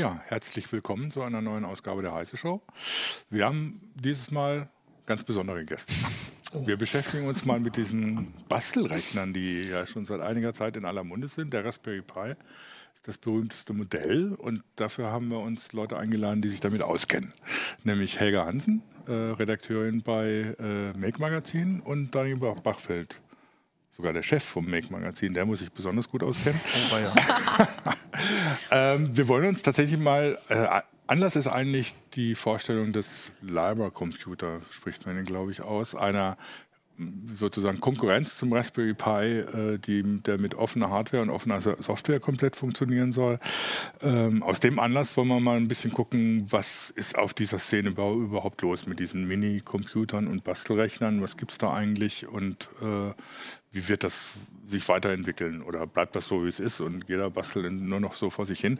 Ja, herzlich willkommen zu einer neuen Ausgabe der Heiße Show. Wir haben dieses Mal ganz besondere Gäste. Oh. Wir beschäftigen uns mal mit diesen Bastelrechnern, die ja schon seit einiger Zeit in aller Munde sind. Der Raspberry Pi ist das berühmteste Modell und dafür haben wir uns Leute eingeladen, die sich damit auskennen. Nämlich Helga Hansen, äh, Redakteurin bei äh, Make Magazin und Daniel Bachfeld, sogar der Chef vom Make Magazin, der muss sich besonders gut auskennen. Oh, ja. ähm, wir wollen uns tatsächlich mal äh, Anlass ist eigentlich die Vorstellung des Library Computer, spricht man ihn, glaube ich, aus, einer sozusagen Konkurrenz zum Raspberry Pi, äh, die, der mit offener Hardware und offener Software komplett funktionieren soll. Ähm, aus dem Anlass wollen wir mal ein bisschen gucken, was ist auf dieser Szene überhaupt los mit diesen Mini-Computern und Bastelrechnern, was gibt es da eigentlich und äh, wie wird das sich weiterentwickeln oder bleibt das so, wie es ist und jeder bastelt nur noch so vor sich hin.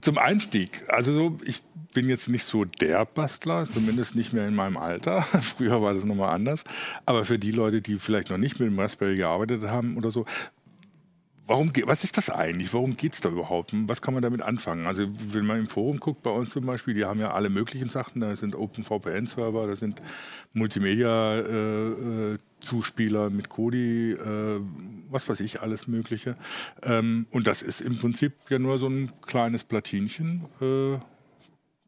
Zum Einstieg, also so, ich bin jetzt nicht so der Bastler, zumindest nicht mehr in meinem Alter. Früher war das nochmal anders. Aber für die Leute, die vielleicht noch nicht mit dem Raspberry gearbeitet haben oder so, Warum, was ist das eigentlich? Worum geht es da überhaupt? Was kann man damit anfangen? Also wenn man im Forum guckt, bei uns zum Beispiel, die haben ja alle möglichen Sachen. Da sind OpenVPN-Server, da sind Multimedia-Zuspieler äh, mit Kodi, äh, was weiß ich, alles Mögliche. Ähm, und das ist im Prinzip ja nur so ein kleines Platinchen. Äh,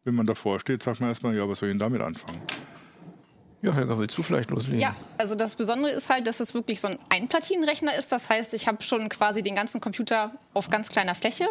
wenn man davor steht, sagt man erstmal, ja, was soll ich denn damit anfangen? Ja, Helga, willst du vielleicht loslegen? Ja, also das Besondere ist halt, dass es wirklich so ein Einplatinenrechner ist. Das heißt, ich habe schon quasi den ganzen Computer auf ganz kleiner Fläche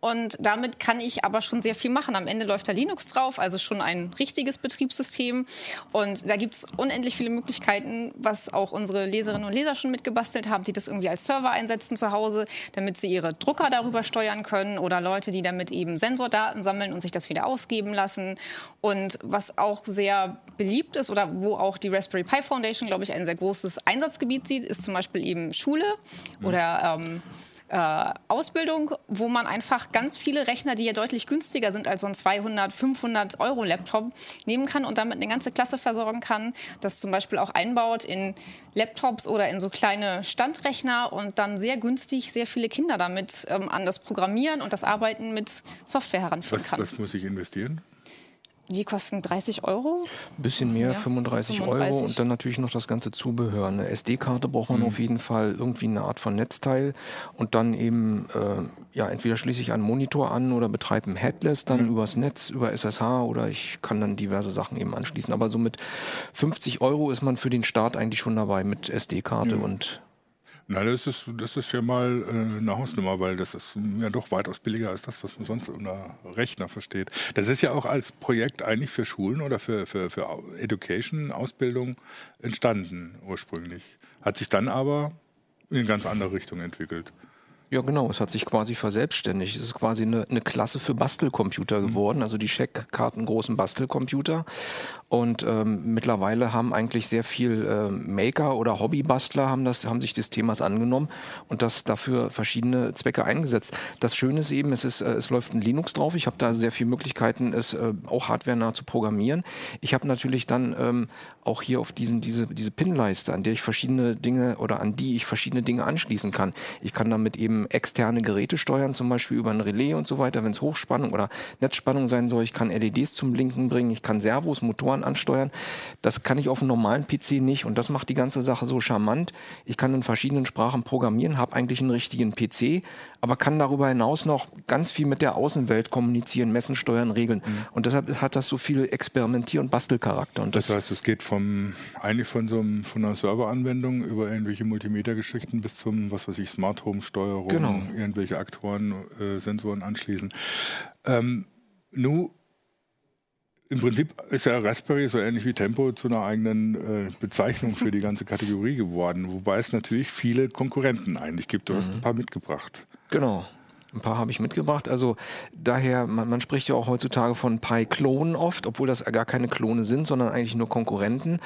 und damit kann ich aber schon sehr viel machen. Am Ende läuft da Linux drauf, also schon ein richtiges Betriebssystem. Und da gibt es unendlich viele Möglichkeiten, was auch unsere Leserinnen und Leser schon mitgebastelt haben, die das irgendwie als Server einsetzen zu Hause, damit sie ihre Drucker darüber steuern können oder Leute, die damit eben Sensordaten sammeln und sich das wieder ausgeben lassen. Und was auch sehr beliebt ist oder wo auch die Raspberry Pi Foundation, glaube ich, ein sehr großes Einsatzgebiet sieht, ist zum Beispiel eben Schule oder ähm, äh, Ausbildung, wo man einfach ganz viele Rechner, die ja deutlich günstiger sind als so ein 200, 500 Euro Laptop, nehmen kann und damit eine ganze Klasse versorgen kann. Das zum Beispiel auch einbaut in Laptops oder in so kleine Standrechner und dann sehr günstig sehr viele Kinder damit ähm, an das Programmieren und das Arbeiten mit Software heranführen was, kann. Was muss ich investieren? Die kosten 30 Euro. Ein bisschen mehr, ja, 35, 35, Euro und dann natürlich noch das ganze Zubehör. Eine SD-Karte braucht man mhm. auf jeden Fall, irgendwie eine Art von Netzteil und dann eben, äh, ja, entweder schließe ich einen Monitor an oder betreibe ein Headless dann mhm. übers Netz, über SSH oder ich kann dann diverse Sachen eben anschließen. Aber so mit 50 Euro ist man für den Start eigentlich schon dabei mit SD-Karte mhm. und na, das ist, das ist ja mal äh, eine Hausnummer, weil das ist ja doch weitaus billiger als das, was man sonst unter Rechner versteht. Das ist ja auch als Projekt eigentlich für Schulen oder für, für, für Education, Ausbildung entstanden ursprünglich. Hat sich dann aber in eine ganz andere Richtung entwickelt. Ja, genau. Es hat sich quasi verselbstständigt. Es ist quasi eine, eine Klasse für Bastelcomputer mhm. geworden, also die Checkkarten großen Bastelcomputer. Und ähm, mittlerweile haben eigentlich sehr viel äh, Maker oder Hobbybastler haben das, haben sich des Themas angenommen und das dafür verschiedene Zwecke eingesetzt. Das Schöne ist eben, es ist, äh, es läuft ein Linux drauf. Ich habe da sehr viele Möglichkeiten, es äh, auch hardwarenah zu programmieren. Ich habe natürlich dann ähm, auch hier auf diesem diese diese Pinleiste, an der ich verschiedene Dinge oder an die ich verschiedene Dinge anschließen kann. Ich kann damit eben externe Geräte steuern, zum Beispiel über ein Relais und so weiter, wenn es Hochspannung oder Netzspannung sein soll. Ich kann LEDs zum Blinken bringen, ich kann Servos, Motoren ansteuern. Das kann ich auf einem normalen PC nicht und das macht die ganze Sache so charmant. Ich kann in verschiedenen Sprachen programmieren, habe eigentlich einen richtigen PC, aber kann darüber hinaus noch ganz viel mit der Außenwelt kommunizieren, messen, steuern, regeln. Mhm. Und deshalb hat das so viel Experimentier- und Bastelcharakter. Und das, das heißt, es geht vom eigentlich von so einem, von einer Serveranwendung über irgendwelche Multimedia-Geschichten bis zum, was weiß ich, Smart Home-Steuerung, genau. irgendwelche Aktoren, äh, Sensoren anschließen. Ähm, nun im Prinzip ist ja Raspberry so ähnlich wie Tempo zu einer eigenen äh, Bezeichnung für die ganze Kategorie geworden, wobei es natürlich viele Konkurrenten eigentlich gibt. Du mhm. hast ein paar mitgebracht. Genau. Ein paar habe ich mitgebracht. Also daher, man, man spricht ja auch heutzutage von Pi-Klonen oft, obwohl das gar keine Klone sind, sondern eigentlich nur Konkurrenten.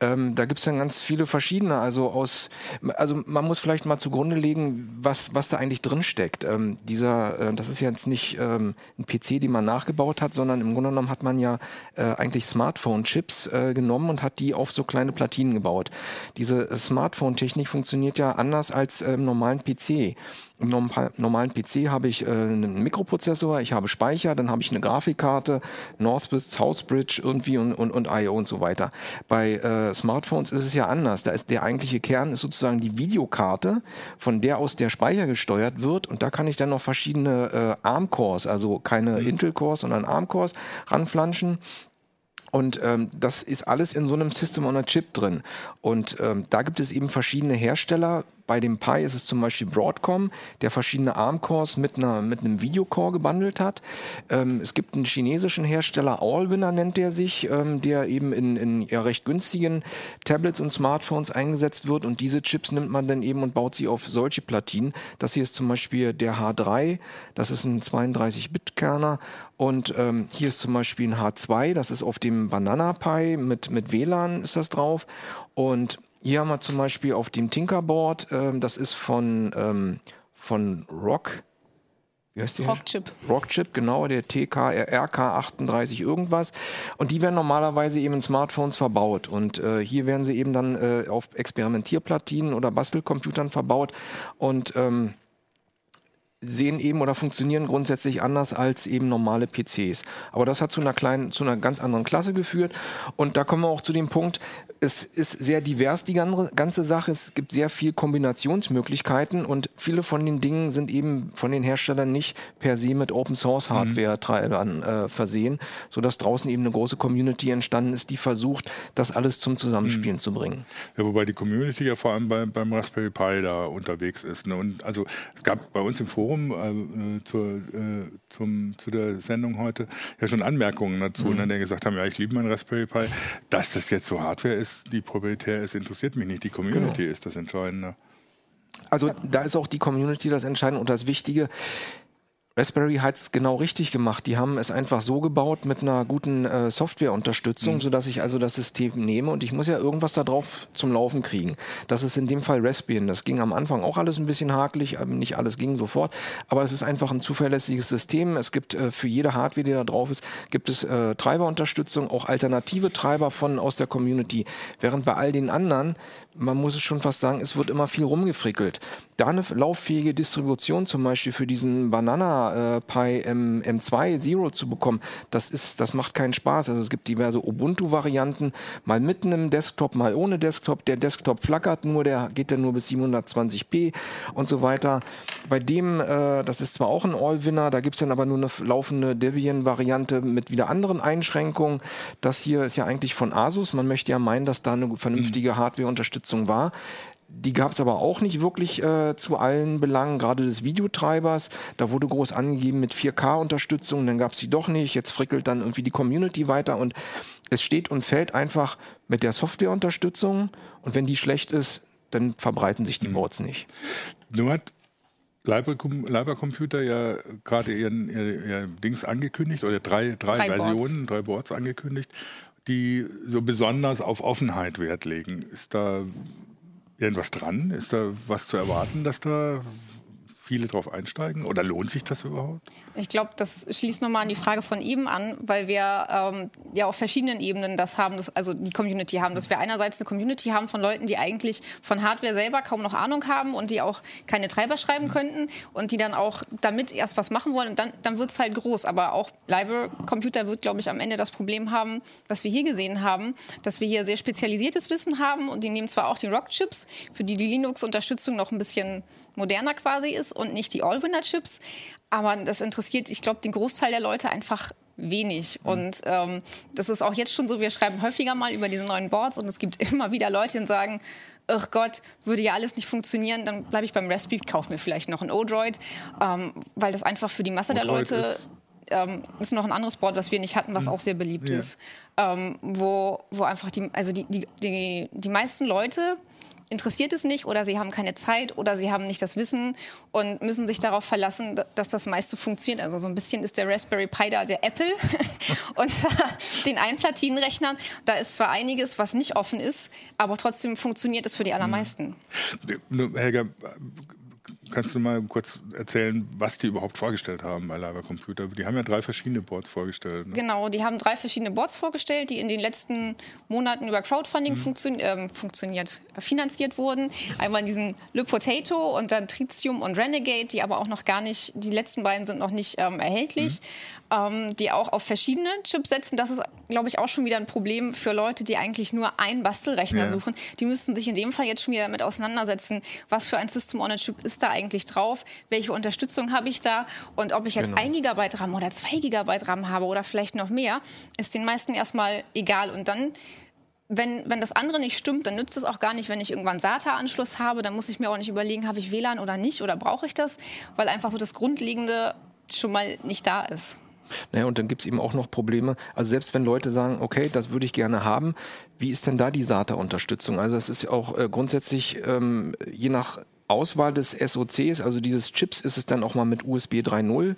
Ähm, da gibt es dann ganz viele verschiedene. Also aus, also man muss vielleicht mal zugrunde legen, was, was da eigentlich drin steckt. Ähm, dieser, äh, das ist jetzt nicht ähm, ein PC, den man nachgebaut hat, sondern im Grunde genommen hat man ja äh, eigentlich Smartphone-Chips äh, genommen und hat die auf so kleine Platinen gebaut. Diese Smartphone-Technik funktioniert ja anders als im normalen PC. Im normalen PC habe ich äh, einen Mikroprozessor, ich habe Speicher, dann habe ich eine Grafikkarte, Northwest, Southbridge irgendwie und, und, und I.O. und so weiter. Bei äh, Smartphones ist es ja anders. Da ist der eigentliche Kern ist sozusagen die Videokarte, von der aus der Speicher gesteuert wird und da kann ich dann noch verschiedene äh, ARM-Cores, also keine mhm. Intel-Cores, sondern ARM-Cores ranflanschen. Und ähm, das ist alles in so einem System on a Chip drin. Und ähm, da gibt es eben verschiedene Hersteller, bei dem Pi ist es zum Beispiel Broadcom, der verschiedene ARM-Cores mit, mit einem Videocore gebundelt hat. Ähm, es gibt einen chinesischen Hersteller, Allwinner nennt der sich, ähm, der eben in, in ja, recht günstigen Tablets und Smartphones eingesetzt wird. Und diese Chips nimmt man dann eben und baut sie auf solche Platinen. Das hier ist zum Beispiel der H3, das ist ein 32-Bit-Kerner. Und ähm, hier ist zum Beispiel ein H2, das ist auf dem Banana Pi mit, mit WLAN ist das drauf. Und hier haben wir zum Beispiel auf dem Tinkerboard, ähm, das ist von, ähm, von Rock. Wie heißt die? Rockchip. Rockchip, genau, der TK, RK38 irgendwas. Und die werden normalerweise eben in Smartphones verbaut. Und äh, hier werden sie eben dann äh, auf Experimentierplatinen oder Bastelcomputern verbaut. Und ähm, sehen eben oder funktionieren grundsätzlich anders als eben normale PCs. Aber das hat zu einer kleinen, zu einer ganz anderen Klasse geführt. Und da kommen wir auch zu dem Punkt, es ist sehr divers, die ganze Sache. Es gibt sehr viel Kombinationsmöglichkeiten und viele von den Dingen sind eben von den Herstellern nicht per se mit Open Source Hardware mhm. äh, versehen, sodass draußen eben eine große Community entstanden ist, die versucht, das alles zum Zusammenspielen mhm. zu bringen. Ja, wobei die Community ja vor allem bei, beim Raspberry Pi da unterwegs ist. Ne? Und also es gab bei uns im Forum äh, zur, äh, zum, zu der Sendung heute ja schon Anmerkungen dazu, mhm. ne, die gesagt haben, ja, ich liebe mein Raspberry Pi, dass das jetzt so Hardware ist, ist, die proprietär ist, interessiert mich nicht. Die Community genau. ist das Entscheidende. Also da ist auch die Community das Entscheidende und das Wichtige. Raspberry hat es genau richtig gemacht. Die haben es einfach so gebaut mit einer guten äh, Softwareunterstützung, mhm. sodass ich also das System nehme und ich muss ja irgendwas da drauf zum Laufen kriegen. Das ist in dem Fall Raspbian. Das ging am Anfang auch alles ein bisschen hakelig, nicht alles ging sofort, aber es ist einfach ein zuverlässiges System. Es gibt äh, für jede Hardware, die da drauf ist, gibt es äh, Treiberunterstützung, auch alternative Treiber von aus der Community. Während bei all den anderen, man muss es schon fast sagen, es wird immer viel rumgefrickelt. Da eine lauffähige Distribution zum Beispiel für diesen Banana äh, Pi M, M2 Zero zu bekommen, das ist, das macht keinen Spaß. Also es gibt diverse Ubuntu-Varianten, mal mitten im Desktop, mal ohne Desktop. Der Desktop flackert nur, der geht dann nur bis 720p und so weiter. Bei dem, äh, das ist zwar auch ein All-Winner, da gibt's dann aber nur eine laufende Debian-Variante mit wieder anderen Einschränkungen. Das hier ist ja eigentlich von Asus. Man möchte ja meinen, dass da eine vernünftige Hardware-Unterstützung war. Die gab es aber auch nicht wirklich äh, zu allen Belangen, gerade des Videotreibers. Da wurde groß angegeben mit 4K-Unterstützung, dann gab es die doch nicht. Jetzt frickelt dann irgendwie die Community weiter und es steht und fällt einfach mit der Softwareunterstützung. Und wenn die schlecht ist, dann verbreiten sich die mhm. Boards nicht. Nun hat Leiber, Leiber Computer ja gerade ihren, ihr, ihr, Dings angekündigt oder drei, drei, drei Versionen, Boards. drei Boards angekündigt, die so besonders auf Offenheit Wert legen. Ist da irgendwas dran? Ist da was zu erwarten, dass da viele drauf einsteigen? Oder lohnt sich das überhaupt? Ich glaube, das schließt nochmal an die Frage von eben an, weil wir ähm, ja auf verschiedenen Ebenen das haben, das, also die Community haben, dass wir einerseits eine Community haben von Leuten, die eigentlich von Hardware selber kaum noch Ahnung haben und die auch keine Treiber schreiben mhm. könnten und die dann auch damit erst was machen wollen und dann, dann wird es halt groß. Aber auch Library Computer wird, glaube ich, am Ende das Problem haben, was wir hier gesehen haben, dass wir hier sehr spezialisiertes Wissen haben und die nehmen zwar auch die Rock-Chips, für die die Linux-Unterstützung noch ein bisschen moderner quasi ist und nicht die All-Winner-Chips. Aber das interessiert, ich glaube, den Großteil der Leute einfach wenig. Mhm. Und ähm, das ist auch jetzt schon so, wir schreiben häufiger mal über diese neuen Boards und es gibt immer wieder Leute, die sagen, ach Gott, würde ja alles nicht funktionieren, dann bleibe ich beim Raspberry, kaufe mir vielleicht noch ein Odroid, ähm, weil das einfach für die Masse der Leute ist, ähm, ist noch ein anderes Board, was wir nicht hatten, was mhm. auch sehr beliebt ja. ist, ähm, wo, wo einfach die, also die, die, die, die meisten Leute interessiert es nicht oder sie haben keine Zeit oder sie haben nicht das Wissen und müssen sich darauf verlassen, dass das meiste funktioniert. Also so ein bisschen ist der Raspberry Pi da der Apple unter den Einplatinenrechnern. Da ist zwar einiges, was nicht offen ist, aber trotzdem funktioniert es für die allermeisten. Helga, kannst du mal kurz erzählen, was die überhaupt vorgestellt haben bei Live Computer? Die haben ja drei verschiedene Boards vorgestellt. Ne? Genau, die haben drei verschiedene Boards vorgestellt, die in den letzten Monaten über Crowdfunding mhm. funktio äh, funktioniert, finanziert wurden. Einmal diesen Le Potato und dann Tritium und Renegade, die aber auch noch gar nicht, die letzten beiden sind noch nicht ähm, erhältlich. Mhm ähm, die auch auf verschiedene Chips setzen. Das ist, glaube ich, auch schon wieder ein Problem für Leute, die eigentlich nur einen Bastelrechner ja. suchen. Die müssten sich in dem Fall jetzt schon wieder damit auseinandersetzen, was für ein System on a Chip ist da eigentlich drauf, welche Unterstützung habe ich da und ob ich jetzt genau. ein Gigabyte RAM oder zwei Gigabyte RAM habe oder vielleicht noch mehr, ist den meisten erstmal egal. Und dann wenn, wenn das andere nicht stimmt, dann nützt es auch gar nicht, wenn ich irgendwann SATA-Anschluss habe. Dann muss ich mir auch nicht überlegen, habe ich WLAN oder nicht oder brauche ich das, weil einfach so das Grundlegende schon mal nicht da ist. Naja, und dann gibt es eben auch noch Probleme. Also selbst wenn Leute sagen, okay, das würde ich gerne haben, wie ist denn da die SATA-Unterstützung? Also es ist ja auch äh, grundsätzlich ähm, je nach Auswahl des SOCs, also dieses Chips, ist es dann auch mal mit USB 3.0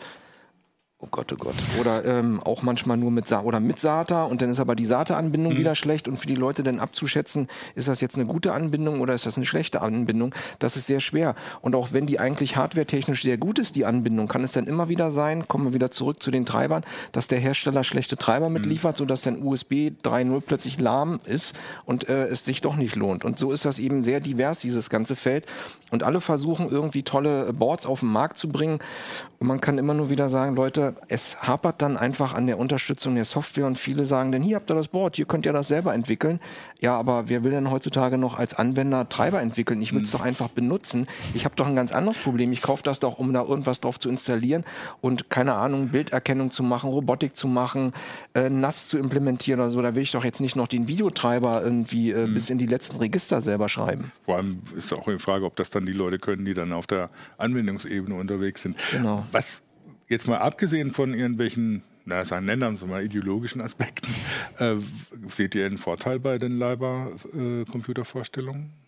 Oh Gott, oh Gott. Oder ähm, auch manchmal nur mit Sa oder mit SATA und dann ist aber die SATA-Anbindung mhm. wieder schlecht und für die Leute dann abzuschätzen, ist das jetzt eine gute Anbindung oder ist das eine schlechte Anbindung, das ist sehr schwer. Und auch wenn die eigentlich hardwaretechnisch sehr gut ist, die Anbindung, kann es dann immer wieder sein, kommen wir wieder zurück zu den Treibern, dass der Hersteller schlechte Treiber mitliefert, mhm. sodass dann USB 3.0 plötzlich lahm ist und äh, es sich doch nicht lohnt. Und so ist das eben sehr divers, dieses ganze Feld. Und alle versuchen irgendwie tolle Boards auf den Markt zu bringen. Und man kann immer nur wieder sagen, Leute, es hapert dann einfach an der Unterstützung der Software und viele sagen dann, hier habt ihr das Board, ihr könnt ja das selber entwickeln. Ja, aber wer will denn heutzutage noch als Anwender Treiber entwickeln? Ich will es hm. doch einfach benutzen. Ich habe doch ein ganz anderes Problem. Ich kaufe das doch, um da irgendwas drauf zu installieren und keine Ahnung, Bilderkennung zu machen, Robotik zu machen, äh, NAS zu implementieren oder so. Da will ich doch jetzt nicht noch den Videotreiber irgendwie äh, mhm. bis in die letzten Register selber schreiben. Vor allem ist auch die Frage, ob das dann die Leute können, die dann auf der Anwendungsebene unterwegs sind. Genau. Was jetzt mal abgesehen von irgendwelchen, na, sagen, nennen wir mal ideologischen Aspekten, äh, seht ihr einen Vorteil bei den Leiber-Computervorstellungen? Äh,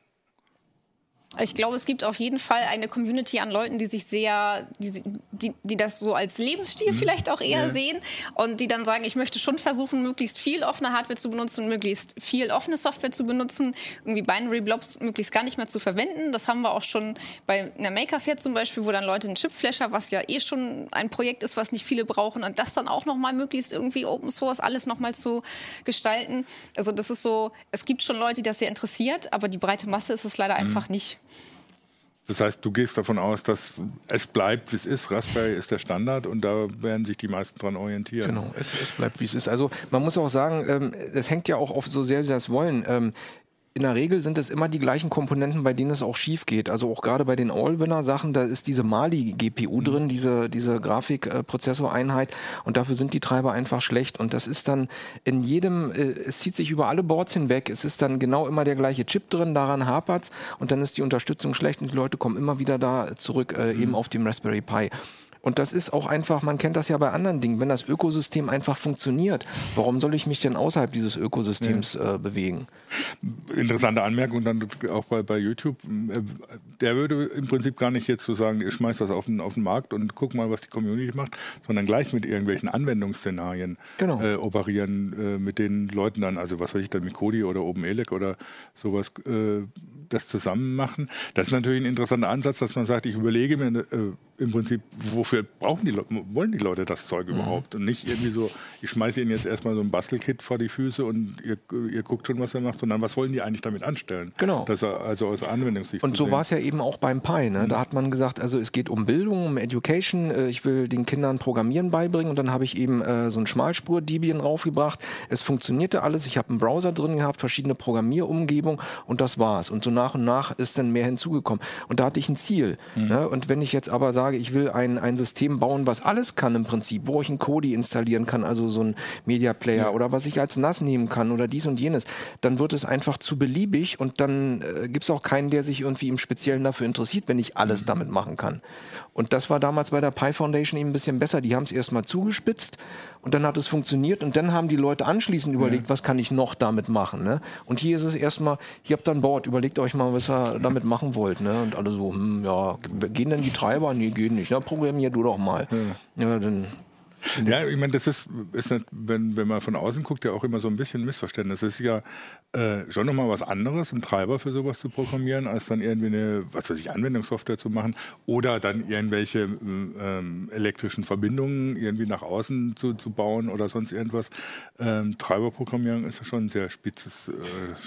ich glaube, es gibt auf jeden Fall eine Community an Leuten, die sich sehr, die, die, die das so als Lebensstil mhm. vielleicht auch eher ja. sehen und die dann sagen, ich möchte schon versuchen, möglichst viel offene Hardware zu benutzen, möglichst viel offene Software zu benutzen, irgendwie Binary Blobs möglichst gar nicht mehr zu verwenden. Das haben wir auch schon bei einer Maker Fair zum Beispiel, wo dann Leute einen Chipflasher, was ja eh schon ein Projekt ist, was nicht viele brauchen, und das dann auch nochmal möglichst irgendwie Open Source alles nochmal zu gestalten. Also das ist so, es gibt schon Leute, die das sehr interessiert, aber die breite Masse ist es leider mhm. einfach nicht. Das heißt, du gehst davon aus, dass es bleibt, wie es ist. Raspberry ist der Standard und da werden sich die meisten dran orientieren. Genau, es, es bleibt, wie es ist. Also man muss auch sagen, ähm, es hängt ja auch auf so sehr sie das wollen. Ähm, in der Regel sind es immer die gleichen Komponenten, bei denen es auch schief geht. Also auch gerade bei den Allwinner-Sachen, da ist diese Mali-GPU mhm. drin, diese, diese Grafikprozessoreinheit und dafür sind die Treiber einfach schlecht. Und das ist dann in jedem, äh, es zieht sich über alle Boards hinweg. Es ist dann genau immer der gleiche Chip drin, daran hapert's und dann ist die Unterstützung schlecht und die Leute kommen immer wieder da zurück, äh, mhm. eben auf dem Raspberry Pi. Und das ist auch einfach, man kennt das ja bei anderen Dingen, wenn das Ökosystem einfach funktioniert, warum soll ich mich denn außerhalb dieses Ökosystems ja. äh, bewegen? Interessante Anmerkung dann auch bei, bei YouTube. Der würde im Prinzip gar nicht jetzt so sagen, ihr schmeißt das auf den, auf den Markt und guck mal, was die Community macht, sondern gleich mit irgendwelchen Anwendungsszenarien genau. äh, operieren, äh, mit den Leuten dann, also was weiß ich dann mit Kodi oder OpenELEC oder sowas, äh, das zusammen machen. Das ist natürlich ein interessanter Ansatz, dass man sagt, ich überlege mir äh, im Prinzip, wofür brauchen die Leute, wollen die Leute das Zeug mhm. überhaupt? Und nicht irgendwie so, ich schmeiße ihnen jetzt erstmal so ein Bastelkit vor die Füße und ihr, ihr guckt schon, was er macht, sondern was wollen die eigentlich damit anstellen? Genau. Das also aus Anwendungssicht. Und so war es ja eben auch beim Pi. Ne? Mhm. Da hat man gesagt, also es geht um Bildung, um Education. Äh, ich will den Kindern Programmieren beibringen und dann habe ich eben äh, so ein Schmalspur-Debian raufgebracht. Es funktionierte alles. Ich habe einen Browser drin gehabt, verschiedene Programmierumgebungen und das war's. Und so nach und nach ist dann mehr hinzugekommen. Und da hatte ich ein Ziel. Mhm. Ne? Und wenn ich jetzt aber sage, ich will ein, ein System bauen, was alles kann im Prinzip, wo ich ein Kodi installieren kann, also so ein Media Player ja. oder was ich als NAS nehmen kann oder dies und jenes, dann wird es einfach zu beliebig und dann äh, gibt es auch keinen, der sich irgendwie im Speziellen dafür interessiert, wenn ich alles mhm. damit machen kann. Und das war damals bei der Pi Foundation eben ein bisschen besser. Die haben es erstmal zugespitzt und dann hat es funktioniert und dann haben die Leute anschließend überlegt, ja. was kann ich noch damit machen. Ne? Und hier ist es erstmal, hier habt ihr ein Board, überlegt euch mal, was ihr damit machen wollt. Ne? Und alle so, hm, ja, gehen denn die Treiber? Nee, gehen nicht. Na, programmier du doch mal. Ja, ja dann Ja, ich meine, das ist, ist nicht, wenn, wenn man von außen guckt, ja auch immer so ein bisschen ein Missverständnis. Es ist ja äh, schon nochmal was anderes, einen Treiber für sowas zu programmieren, als dann irgendwie eine, was weiß ich, Anwendungssoftware zu machen oder dann irgendwelche ähm, elektrischen Verbindungen irgendwie nach außen zu, zu bauen oder sonst irgendwas. Ähm, Treiberprogrammierung ist ja schon ein sehr spitzes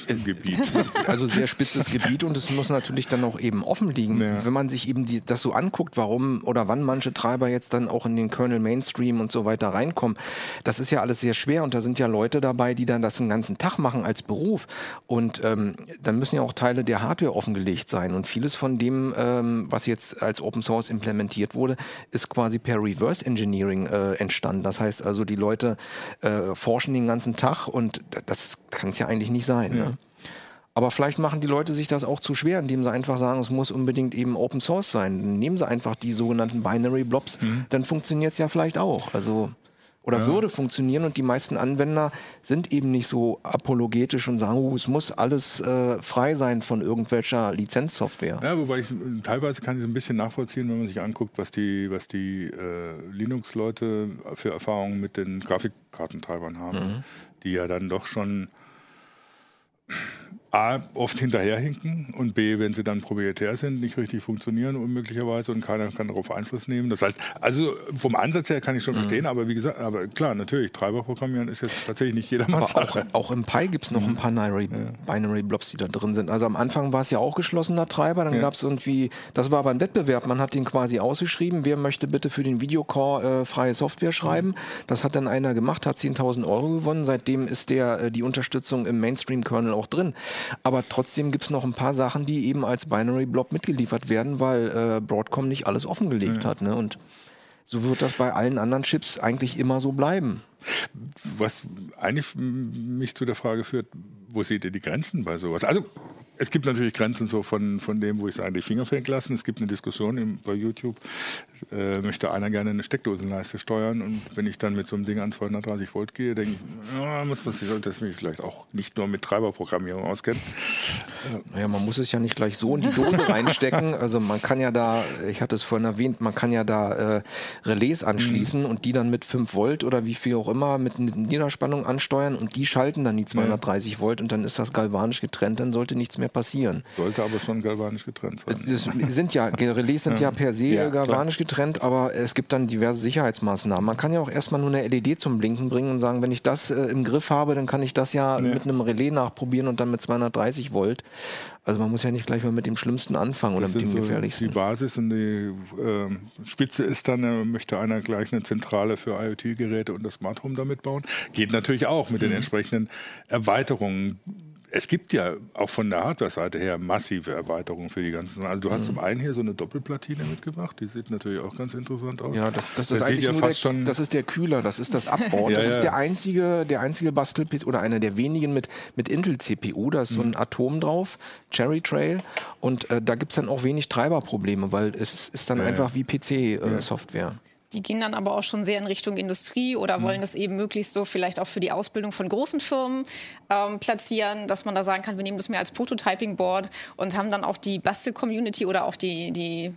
äh, Gebiet. Also sehr spitzes Gebiet und es muss natürlich dann auch eben offen liegen. Ja. Wenn man sich eben die, das so anguckt, warum oder wann manche Treiber jetzt dann auch in den Kernel Mainstream und so weiter reinkommen. Das ist ja alles sehr schwer und da sind ja Leute dabei, die dann das den ganzen Tag machen als Beruf. Und ähm, dann müssen ja auch Teile der Hardware offengelegt sein. Und vieles von dem, ähm, was jetzt als Open Source implementiert wurde, ist quasi per Reverse Engineering äh, entstanden. Das heißt also, die Leute äh, forschen den ganzen Tag und das kann es ja eigentlich nicht sein. Ja. Ne? Aber vielleicht machen die Leute sich das auch zu schwer, indem sie einfach sagen, es muss unbedingt eben Open Source sein. Dann nehmen sie einfach die sogenannten Binary Blobs, mhm. dann funktioniert es ja vielleicht auch. Also oder ja. würde funktionieren und die meisten Anwender sind eben nicht so apologetisch und sagen, oh, es muss alles äh, frei sein von irgendwelcher Lizenzsoftware. Ja, wobei ich teilweise kann ich es ein bisschen nachvollziehen, wenn man sich anguckt, was die, was die äh, Linux-Leute für Erfahrungen mit den Grafikkartentreibern haben, mhm. die ja dann doch schon A, oft hinterherhinken und B, wenn sie dann proprietär sind, nicht richtig funktionieren unmöglicherweise und keiner kann darauf Einfluss nehmen. Das heißt, also vom Ansatz her kann ich schon mhm. verstehen, aber wie gesagt, aber klar, natürlich, Treiber programmieren ist jetzt tatsächlich nicht jedermanns Sache. Auch, auch, im Pi gibt es noch ein paar Binary, ja. Binary Blobs, die da drin sind. Also am Anfang war es ja auch geschlossener Treiber, dann ja. gab es irgendwie, das war aber ein Wettbewerb, man hat den quasi ausgeschrieben, wer möchte bitte für den Videocore äh, freie Software schreiben. Mhm. Das hat dann einer gemacht, hat 10.000 Euro gewonnen, seitdem ist der äh, die Unterstützung im Mainstream-Kernel auch drin. Aber trotzdem gibt es noch ein paar Sachen, die eben als Binary Blob mitgeliefert werden, weil äh, Broadcom nicht alles offengelegt ja. hat. Ne? Und so wird das bei allen anderen Chips eigentlich immer so bleiben. Was eigentlich mich zu der Frage führt, wo seht ihr die Grenzen bei sowas? Also es gibt natürlich Grenzen so von, von dem, wo ich sage, die Finger lassen. Es gibt eine Diskussion im, bei YouTube, äh, möchte einer gerne eine Steckdosenleiste steuern und wenn ich dann mit so einem Ding an 230 Volt gehe, denke ich, ja, muss man sich sollte das mich vielleicht auch nicht nur mit Treiberprogrammierung auskennen. Naja, man muss es ja nicht gleich so in die Dose reinstecken. Also man kann ja da, ich hatte es vorhin erwähnt, man kann ja da äh, Relais anschließen mhm. und die dann mit 5 Volt oder wie viel auch immer mit Niederspannung ansteuern und die schalten dann die 230 Volt und dann ist das galvanisch getrennt, dann sollte nichts mehr passieren. Sollte aber schon galvanisch getrennt sein. Es sind ja, Relais sind ja, ja per se ja, galvanisch klar. Getrennt, aber es gibt dann diverse Sicherheitsmaßnahmen. Man kann ja auch erstmal nur eine LED zum Blinken bringen und sagen, wenn ich das äh, im Griff habe, dann kann ich das ja, ja, mit einem Relais nachprobieren und dann mit 230 Volt. Also man muss ja nicht gleich mal mit dem Schlimmsten anfangen das oder mit dem so gefährlichsten. Die Basis und die äh, Spitze ist dann, äh, möchte einer gleich eine Zentrale für IoT-Geräte und das Smart Home damit bauen. Geht natürlich auch mit mhm. den entsprechenden Erweiterungen es gibt ja auch von der Hardware-Seite her massive Erweiterungen für die ganzen. Also du hast mhm. zum einen hier so eine Doppelplatine mitgebracht, die sieht natürlich auch ganz interessant aus. Ja, das, das, das ist eigentlich ja fast der, das ist der Kühler, das ist das Abboard. ja, das ja. ist der einzige, der einzige Bastel oder einer der wenigen mit, mit Intel-CPU. Da ist so ein mhm. Atom drauf, Cherry Trail. Und äh, da gibt es dann auch wenig Treiberprobleme, weil es ist dann einfach wie PC-Software. Äh, die gehen dann aber auch schon sehr in Richtung Industrie oder wollen mhm. das eben möglichst so vielleicht auch für die Ausbildung von großen Firmen ähm, platzieren, dass man da sagen kann, wir nehmen das mehr als Prototyping-Board und haben dann auch die Bastel-Community oder auch die, die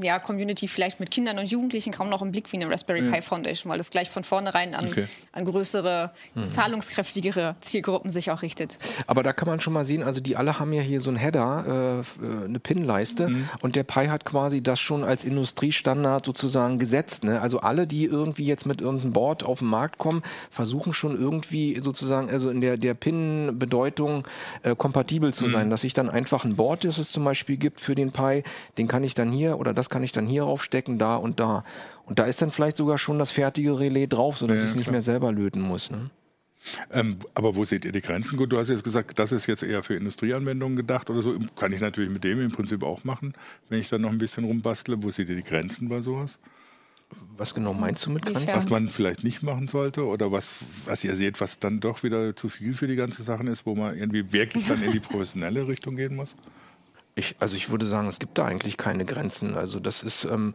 ja, Community vielleicht mit Kindern und Jugendlichen kaum noch im Blick wie eine Raspberry Pi Foundation, weil es gleich von vornherein an, okay. an größere, mhm. zahlungskräftigere Zielgruppen sich auch richtet. Aber da kann man schon mal sehen, also die alle haben ja hier so ein Header, äh, eine Pin-Leiste mhm. und der Pi hat quasi das schon als Industriestandard sozusagen gesetzt. Ne? Also alle, die irgendwie jetzt mit irgendeinem Board auf den Markt kommen, versuchen schon irgendwie sozusagen, also in der, der Pin-Bedeutung äh, kompatibel zu mhm. sein, dass ich dann einfach ein Board, das es zum Beispiel gibt für den Pi, den kann ich dann hier hier oder das kann ich dann hier aufstecken, da und da. Und da ist dann vielleicht sogar schon das fertige Relais drauf, sodass ja, ich es nicht mehr selber löten muss. Ne? Ähm, aber wo seht ihr die Grenzen? Gut, du hast jetzt gesagt, das ist jetzt eher für Industrieanwendungen gedacht oder so. Kann ich natürlich mit dem im Prinzip auch machen, wenn ich dann noch ein bisschen rumbastle. Wo seht ihr die Grenzen bei sowas? Was genau meinst du mit Grenzen? Was man vielleicht nicht machen sollte oder was, was ihr seht, was dann doch wieder zu viel für die ganze Sache ist, wo man irgendwie wirklich dann in die professionelle Richtung gehen muss? Ich, also ich würde sagen, es gibt da eigentlich keine Grenzen. Also das ist, ähm,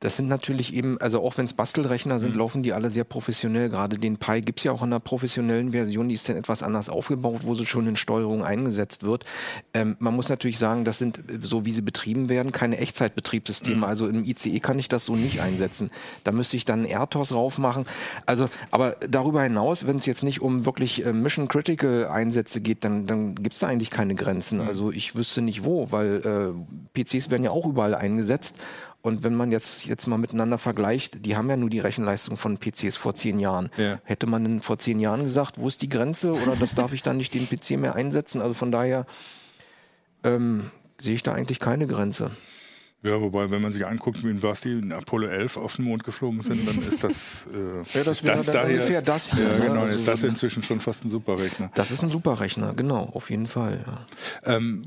Das sind natürlich eben, also auch wenn es Bastelrechner sind, mhm. laufen die alle sehr professionell. Gerade den Pi gibt es ja auch in einer professionellen Version, die ist dann etwas anders aufgebaut, wo sie schon in Steuerung eingesetzt wird. Ähm, man muss natürlich sagen, das sind, so wie sie betrieben werden, keine Echtzeitbetriebssysteme. Mhm. Also im ICE kann ich das so nicht einsetzen. Da müsste ich dann RTOS raufmachen. Also, aber darüber hinaus, wenn es jetzt nicht um wirklich äh, Mission Critical Einsätze geht, dann, dann gibt es da eigentlich keine Grenzen. Mhm. Also ich wüsste nicht wo, weil äh, PCs werden ja auch überall eingesetzt. Und wenn man jetzt, jetzt mal miteinander vergleicht, die haben ja nur die Rechenleistung von PCs vor zehn Jahren. Ja. Hätte man denn vor zehn Jahren gesagt, wo ist die Grenze oder das darf ich dann nicht den PC mehr einsetzen? Also von daher ähm, sehe ich da eigentlich keine Grenze. Ja, wobei, wenn man sich anguckt, wie was die in Apollo 11 auf den Mond geflogen sind, dann ist das, äh, ja, das, das da ungefähr das hier. Ja, ne? genau, also ist das inzwischen schon fast ein Superrechner. Das ist ein Superrechner, genau, auf jeden Fall. Ja. Ähm,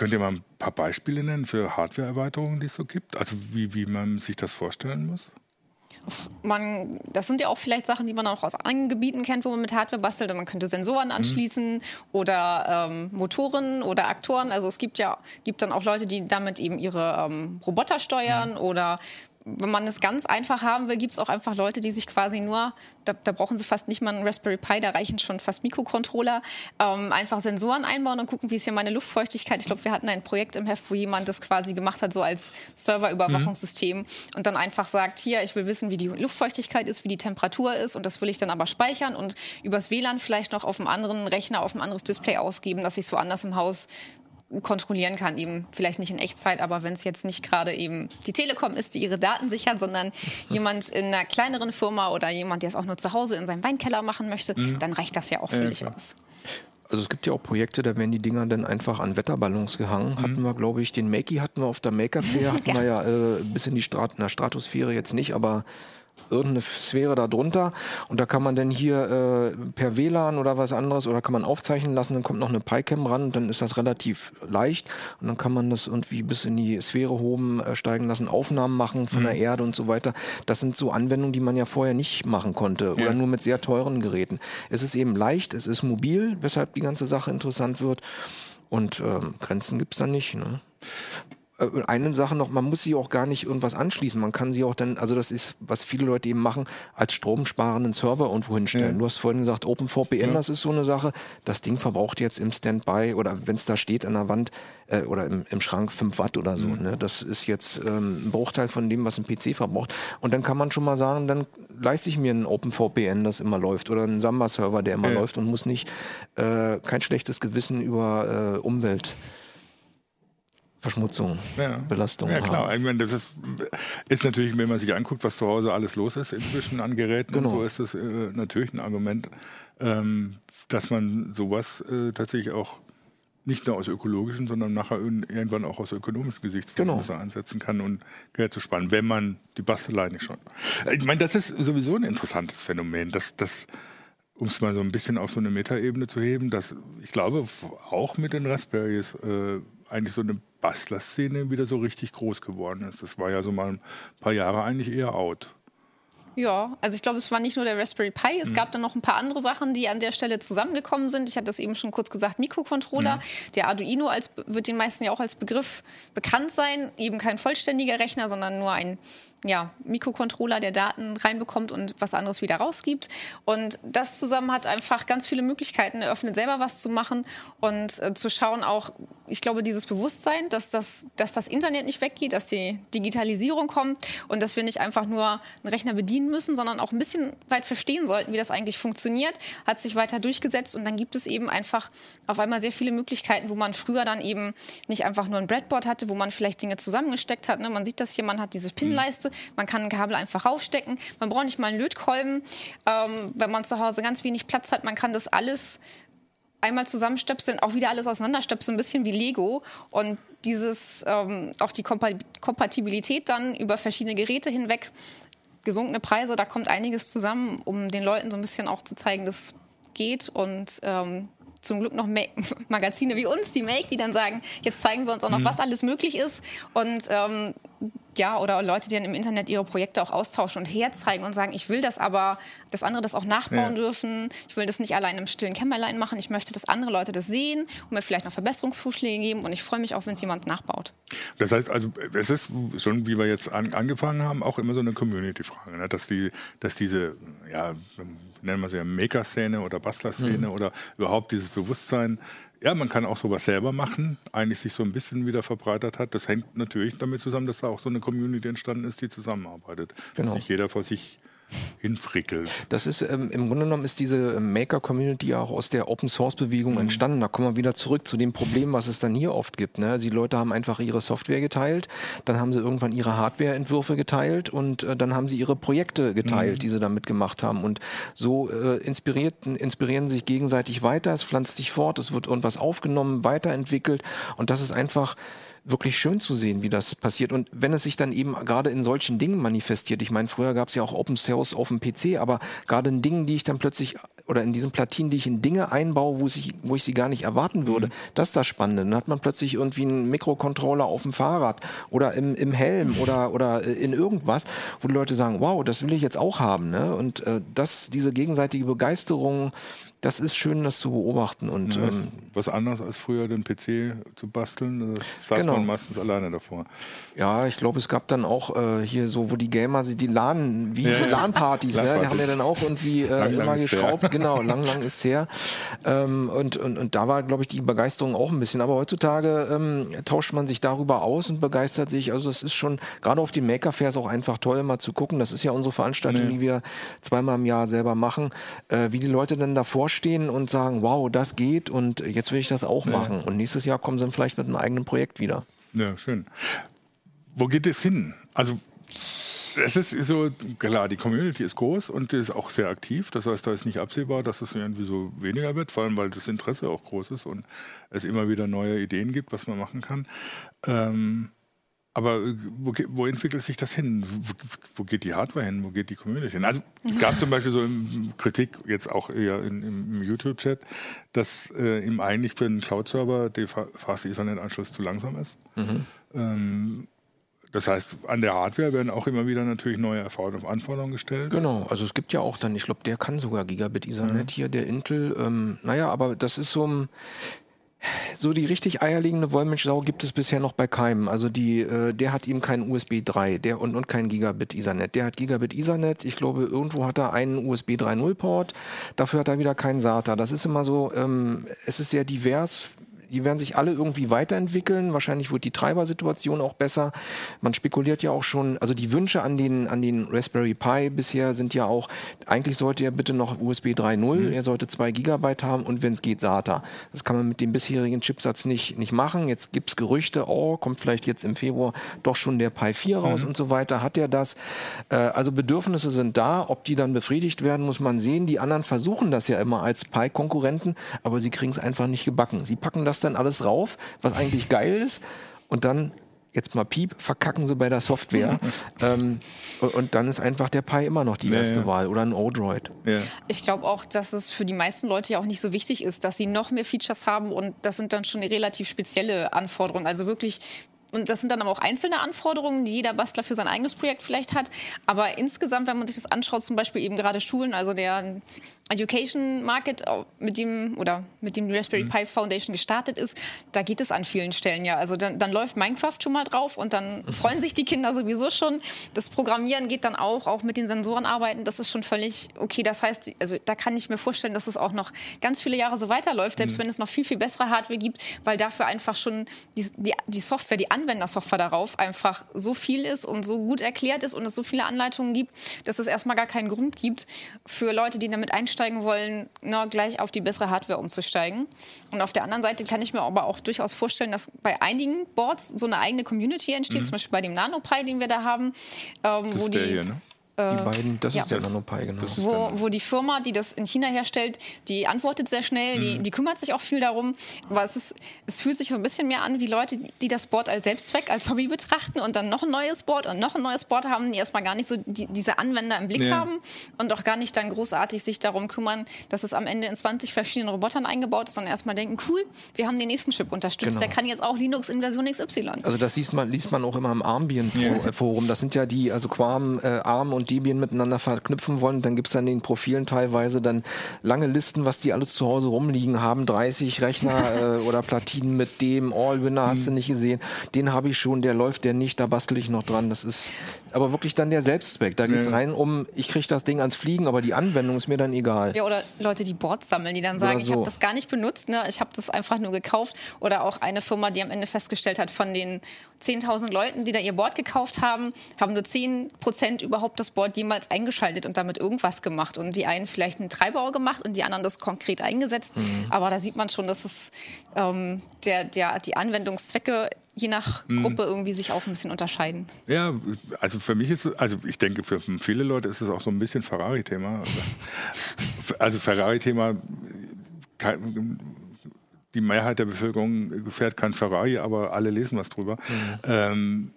Könnt ihr mal ein paar Beispiele nennen für Hardware-Erweiterungen, die es so gibt? Also wie, wie man sich das vorstellen muss? Man, das sind ja auch vielleicht Sachen, die man auch aus anderen Gebieten kennt, wo man mit Hardware bastelt. Man könnte Sensoren mhm. anschließen mhm. oder ähm, Motoren oder Aktoren. Also es gibt ja gibt dann auch Leute, die damit eben ihre ähm, Roboter steuern ja. oder wenn man es ganz einfach haben will, gibt es auch einfach Leute, die sich quasi nur, da, da, brauchen sie fast nicht mal einen Raspberry Pi, da reichen schon fast Mikrocontroller, ähm, einfach Sensoren einbauen und gucken, wie ist hier meine Luftfeuchtigkeit. Ich glaube, wir hatten ein Projekt im Heft, wo jemand das quasi gemacht hat, so als Serverüberwachungssystem mhm. und dann einfach sagt, hier, ich will wissen, wie die Luftfeuchtigkeit ist, wie die Temperatur ist und das will ich dann aber speichern und übers WLAN vielleicht noch auf einem anderen Rechner, auf ein anderes Display ausgeben, dass ich es woanders im Haus kontrollieren kann, eben vielleicht nicht in Echtzeit, aber wenn es jetzt nicht gerade eben die Telekom ist, die ihre Daten sichert, sondern jemand in einer kleineren Firma oder jemand, der es auch nur zu Hause in seinem Weinkeller machen möchte, mhm. dann reicht das ja auch völlig ja, aus. Also es gibt ja auch Projekte, da werden die Dinger dann einfach an Wetterballons gehangen. Mhm. Hatten wir, glaube ich, den Makey hatten wir auf der Maker Fair, hatten ja. wir ja äh, bis in die Strat in der Stratosphäre jetzt nicht, aber irgendeine Sphäre da drunter und da kann man dann hier äh, per WLAN oder was anderes oder kann man aufzeichnen lassen, dann kommt noch eine PyCam ran und dann ist das relativ leicht und dann kann man das irgendwie bis in die Sphäre oben äh, steigen lassen, Aufnahmen machen von mhm. der Erde und so weiter. Das sind so Anwendungen, die man ja vorher nicht machen konnte ja. oder nur mit sehr teuren Geräten. Es ist eben leicht, es ist mobil, weshalb die ganze Sache interessant wird und ähm, Grenzen gibt's da nicht. Ne? Äh, eine Sache noch, man muss sie auch gar nicht irgendwas anschließen. Man kann sie auch dann, also das ist, was viele Leute eben machen, als stromsparenden Server irgendwo hinstellen. Ja. Du hast vorhin gesagt, OpenVPN, ja. das ist so eine Sache. Das Ding verbraucht jetzt im Standby oder wenn es da steht an der Wand äh, oder im, im Schrank 5 Watt oder so. Mhm. Ne? Das ist jetzt ähm, ein Bruchteil von dem, was ein PC verbraucht. Und dann kann man schon mal sagen, dann leiste ich mir ein OpenVPN, das immer läuft oder einen Samba-Server, der immer ja. läuft und muss nicht äh, kein schlechtes Gewissen über äh, Umwelt Verschmutzung, ja. Belastung. Ja, klar. Haben. Ich meine, das ist, ist, natürlich, wenn man sich anguckt, was zu Hause alles los ist inzwischen an Geräten, genau. so ist das äh, natürlich ein Argument, ähm, dass man sowas äh, tatsächlich auch nicht nur aus ökologischen, sondern nachher irgendwann auch aus ökonomischen Gesichtspunkten genau. besser einsetzen kann und Geld zu sparen, wenn man die Bastelei nicht schon. Ich meine, das ist sowieso ein interessantes Phänomen, dass das um es mal so ein bisschen auf so eine Metaebene zu heben, dass ich glaube, auch mit den Raspberries äh, eigentlich so eine Bastler-Szene wieder so richtig groß geworden ist. Das war ja so mal ein paar Jahre eigentlich eher out. Ja, also ich glaube, es war nicht nur der Raspberry Pi, es mhm. gab dann noch ein paar andere Sachen, die an der Stelle zusammengekommen sind. Ich hatte das eben schon kurz gesagt, Mikrocontroller. Mhm. Der Arduino als, wird den meisten ja auch als Begriff bekannt sein. Eben kein vollständiger Rechner, sondern nur ein ja, Mikrocontroller, der Daten reinbekommt und was anderes wieder rausgibt. Und das zusammen hat einfach ganz viele Möglichkeiten eröffnet, selber was zu machen und äh, zu schauen auch, ich glaube, dieses Bewusstsein, dass das, dass das Internet nicht weggeht, dass die Digitalisierung kommt und dass wir nicht einfach nur einen Rechner bedienen müssen, sondern auch ein bisschen weit verstehen sollten, wie das eigentlich funktioniert, hat sich weiter durchgesetzt und dann gibt es eben einfach auf einmal sehr viele Möglichkeiten, wo man früher dann eben nicht einfach nur ein Breadboard hatte, wo man vielleicht Dinge zusammengesteckt hat. Ne? Man sieht das hier, man hat diese Pinleiste, man kann ein Kabel einfach raufstecken. Man braucht nicht mal einen Lötkolben. Ähm, wenn man zu Hause ganz wenig Platz hat, man kann das alles einmal zusammenstöpseln, auch wieder alles auseinanderstöpseln, ein bisschen wie Lego. Und dieses, ähm, auch die Kompatibilität dann über verschiedene Geräte hinweg, gesunkene Preise, da kommt einiges zusammen, um den Leuten so ein bisschen auch zu zeigen, dass geht und ähm, zum Glück noch Ma Magazine wie uns, die Make, die dann sagen, jetzt zeigen wir uns auch noch, mhm. was alles möglich ist. Und ähm, ja, oder Leute, die dann im Internet ihre Projekte auch austauschen und herzeigen und sagen, ich will das aber, dass andere das auch nachbauen ja. dürfen. Ich will das nicht allein im stillen Kämmerlein machen. Ich möchte, dass andere Leute das sehen und mir vielleicht noch Verbesserungsvorschläge geben. Und ich freue mich auch, wenn es jemand nachbaut. Das heißt also, es ist schon, wie wir jetzt an, angefangen haben, auch immer so eine Community-Frage, ne? dass, die, dass diese, ja, nennen wir sie ja Maker-Szene oder Bastler-Szene mhm. oder überhaupt dieses Bewusstsein, ja, man kann auch sowas selber machen, eigentlich sich so ein bisschen wieder verbreitert hat. Das hängt natürlich damit zusammen, dass da auch so eine Community entstanden ist, die zusammenarbeitet. Genau. Dass nicht jeder vor sich hinfrickelt. Das ist ähm, im Grunde genommen ist diese Maker-Community ja auch aus der Open-Source-Bewegung mhm. entstanden. Da kommen wir wieder zurück zu dem Problem, was es dann hier oft gibt. Ne? Die Leute haben einfach ihre Software geteilt, dann haben sie irgendwann ihre Hardware-Entwürfe geteilt und äh, dann haben sie ihre Projekte geteilt, mhm. die sie damit gemacht haben. Und so äh, inspirieren sich gegenseitig weiter, es pflanzt sich fort, es wird irgendwas aufgenommen, weiterentwickelt und das ist einfach wirklich schön zu sehen, wie das passiert. Und wenn es sich dann eben gerade in solchen Dingen manifestiert, ich meine, früher gab es ja auch Open Source auf dem PC, aber gerade in Dingen, die ich dann plötzlich oder in diesen Platinen, die ich in Dinge einbaue, wo ich, wo ich sie gar nicht erwarten würde, mhm. das ist das Spannende. Dann hat man plötzlich irgendwie einen Mikrocontroller auf dem Fahrrad oder im, im Helm oder, oder in irgendwas, wo die Leute sagen, wow, das will ich jetzt auch haben. Ne? Und äh, das, diese gegenseitige Begeisterung, das ist schön, das zu beobachten. Und, ja, ähm, was anderes als früher den PC zu basteln, das saß genau. man meistens alleine davor. Ja, ich glaube, es gab dann auch äh, hier so, wo die Gamer, die LAN, wie ja, LAN-Partys, LAN ne? die haben ja dann auch irgendwie äh, lang, immer lang geschraubt. Genau, lang, lang ist her. Ähm, und, und, und da war, glaube ich, die Begeisterung auch ein bisschen. Aber heutzutage ähm, tauscht man sich darüber aus und begeistert sich. Also es ist schon, gerade auf den Maker-Fairs auch einfach toll, mal zu gucken. Das ist ja unsere Veranstaltung, nee. die wir zweimal im Jahr selber machen, äh, wie die Leute dann davor stehen und sagen, wow, das geht und jetzt will ich das auch machen. Und nächstes Jahr kommen sie dann vielleicht mit einem eigenen Projekt wieder. Ja, schön. Wo geht es hin? Also es ist so, klar, die Community ist groß und ist auch sehr aktiv. Das heißt, da ist nicht absehbar, dass es irgendwie so weniger wird, vor allem weil das Interesse auch groß ist und es immer wieder neue Ideen gibt, was man machen kann. Ähm, aber äh, wo, wo, entwickelt sich das hin? Wo, wo, geht die Hardware hin? Wo geht die Community hin? Also es gab zum Beispiel so Kritik, jetzt auch eher in, im YouTube-Chat, dass äh, ihm eigentlich für einen Cloud-Server der Fast Ethernet-Anschluss zu langsam ist. Mhm. Ähm, das heißt, an der Hardware werden auch immer wieder natürlich neue Anforderungen gestellt. Genau, also es gibt ja auch dann, ich glaube, der kann sogar Gigabit Ethernet mhm. hier, der Intel. Ähm, naja, aber das ist so ein so die richtig eierlegende Wollmilchsau gibt es bisher noch bei keinem. Also die, äh, der hat eben keinen USB 3 der, und, und kein Gigabit Ethernet. Der hat Gigabit Ethernet. Ich glaube, irgendwo hat er einen USB 3.0 Port. Dafür hat er wieder keinen SATA. Das ist immer so, ähm, es ist sehr divers die werden sich alle irgendwie weiterentwickeln. Wahrscheinlich wird die Treibersituation auch besser. Man spekuliert ja auch schon, also die Wünsche an den, an den Raspberry Pi bisher sind ja auch, eigentlich sollte er bitte noch USB 3.0, mhm. er sollte 2 Gigabyte haben und wenn es geht SATA. Das kann man mit dem bisherigen Chipsatz nicht, nicht machen. Jetzt gibt es Gerüchte, oh, kommt vielleicht jetzt im Februar doch schon der Pi 4 raus mhm. und so weiter. Hat er das? Äh, also Bedürfnisse sind da. Ob die dann befriedigt werden, muss man sehen. Die anderen versuchen das ja immer als Pi-Konkurrenten, aber sie kriegen es einfach nicht gebacken. Sie packen das dann alles rauf, was eigentlich geil ist. Und dann jetzt mal Piep, verkacken sie bei der Software. ähm, und dann ist einfach der Pi immer noch die erste ja. Wahl oder ein Odroid. Ja. Ich glaube auch, dass es für die meisten Leute ja auch nicht so wichtig ist, dass sie noch mehr Features haben und das sind dann schon relativ spezielle Anforderungen. Also wirklich und das sind dann aber auch einzelne Anforderungen, die jeder Bastler für sein eigenes Projekt vielleicht hat. Aber insgesamt, wenn man sich das anschaut, zum Beispiel eben gerade Schulen, also der Education Market, mit dem oder mit dem die Raspberry mhm. Pi Foundation gestartet ist, da geht es an vielen Stellen ja. Also dann, dann läuft Minecraft schon mal drauf und dann mhm. freuen sich die Kinder sowieso schon. Das Programmieren geht dann auch, auch mit den Sensoren arbeiten. Das ist schon völlig okay. Das heißt, also da kann ich mir vorstellen, dass es auch noch ganz viele Jahre so weiterläuft, selbst mhm. wenn es noch viel viel bessere Hardware gibt, weil dafür einfach schon die, die, die Software, die Anwendersoftware darauf einfach so viel ist und so gut erklärt ist und es so viele Anleitungen gibt, dass es erstmal gar keinen Grund gibt für Leute, die damit einsteigen wollen, na, gleich auf die bessere Hardware umzusteigen. Und auf der anderen Seite kann ich mir aber auch durchaus vorstellen, dass bei einigen Boards so eine eigene Community entsteht, mhm. zum Beispiel bei dem NanoPi, den wir da haben, ähm, wo die hier, ne? Die beiden, das ja. ist der NanoPi, genau. Wo, wo die Firma, die das in China herstellt, die antwortet sehr schnell, die, die kümmert sich auch viel darum. Aber es, ist, es fühlt sich so ein bisschen mehr an wie Leute, die das Board als Selbstzweck, als Hobby betrachten und dann noch ein neues Board und noch ein neues Board haben, die erstmal gar nicht so die, diese Anwender im Blick Ja. haben und auch gar nicht dann großartig sich darum kümmern, dass es am Ende in 20 verschiedenen Robotern eingebaut ist, sondern erstmal denken, cool, wir haben den nächsten Chip unterstützt, Genau. der kann jetzt auch Linux in Version XY. Also das liest man, liest man auch immer im Ambient-Forum. Das sind ja die, also Quam, äh, ARM und Debian miteinander verknüpfen wollen. Dann gibt's dann in den Profilen teilweise dann lange Listen, was die alles zu Hause rumliegen haben. 30 Rechner äh, oder Platinen mit dem All-Winner hast du nicht gesehen. Den habe ich schon, der läuft der nicht, da bastel ich noch dran. Das ist aber wirklich dann der Selbstzweck. Da geht's Ja. rein um, ich kriege das Ding ans Fliegen, aber die Anwendung ist mir dann egal. Ja, oder Leute, die Boards sammeln, die dann sagen, Oder ich so. habe das gar nicht benutzt, ne? ich habe das einfach nur gekauft. Oder auch eine Firma, die am Ende festgestellt hat, von den 10.000 Leuten, die da ihr Board gekauft haben, haben nur 10% überhaupt das Board jemals eingeschaltet und damit irgendwas gemacht. Und die einen vielleicht einen Treibau gemacht und die anderen das konkret eingesetzt. Mhm. Aber da sieht man schon, dass es ähm, der, der, die Anwendungszwecke je nach Mhm. Gruppe irgendwie sich auch ein bisschen unterscheiden. Ja, also für mich ist es, also ich denke, für viele Leute ist es auch so ein bisschen Ferrari-Thema. Also Ferrari-Thema, kein- die Mehrheit der Bevölkerung fährt kein Ferrari, aber alle lesen was drüber. Ähm,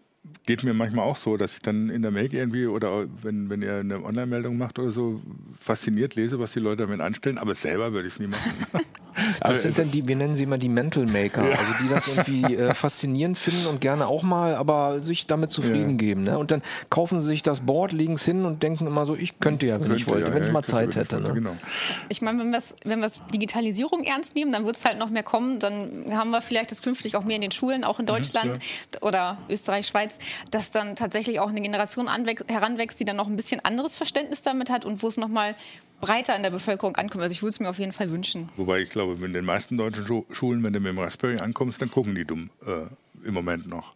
geht mir manchmal auch so, dass ich dann in der Make irgendwie oder wenn, wenn ihr eine Online-Meldung macht oder so, fasziniert lese, was die Leute damit anstellen, aber selber würde ich es nie machen. Aber es sind dann die, wir nennen sie immer die Mental Maker, also die das irgendwie äh, faszinierend finden und gerne auch mal, aber sich damit zufrieden Ja. geben. Ne? Und dann kaufen sie sich das Board, legen es hin und denken immer so, ich könnte ja, wenn ich Könnte, wollte, ja, wenn ja, ich mal könnte, Zeit ich hätte. wollte, Ne? Genau. Ich meine, wenn wir es wenn Digitalisierung ernst nehmen, dann wird es halt noch mehr kommen. Dann haben wir vielleicht das künftig auch mehr in den Schulen, auch in Deutschland oder Österreich, Schweiz, dass dann tatsächlich auch eine Generation anwächst, heranwächst, die dann noch ein bisschen anderes Verständnis damit hat und wo es noch mal breiter in der Bevölkerung ankommt. Also ich würde es mir auf jeden Fall wünschen. Wobei ich glaube, in den meisten deutschen Schu Schulen, wenn du mit dem Raspberry ankommst, dann gucken die dumm äh, im Moment noch.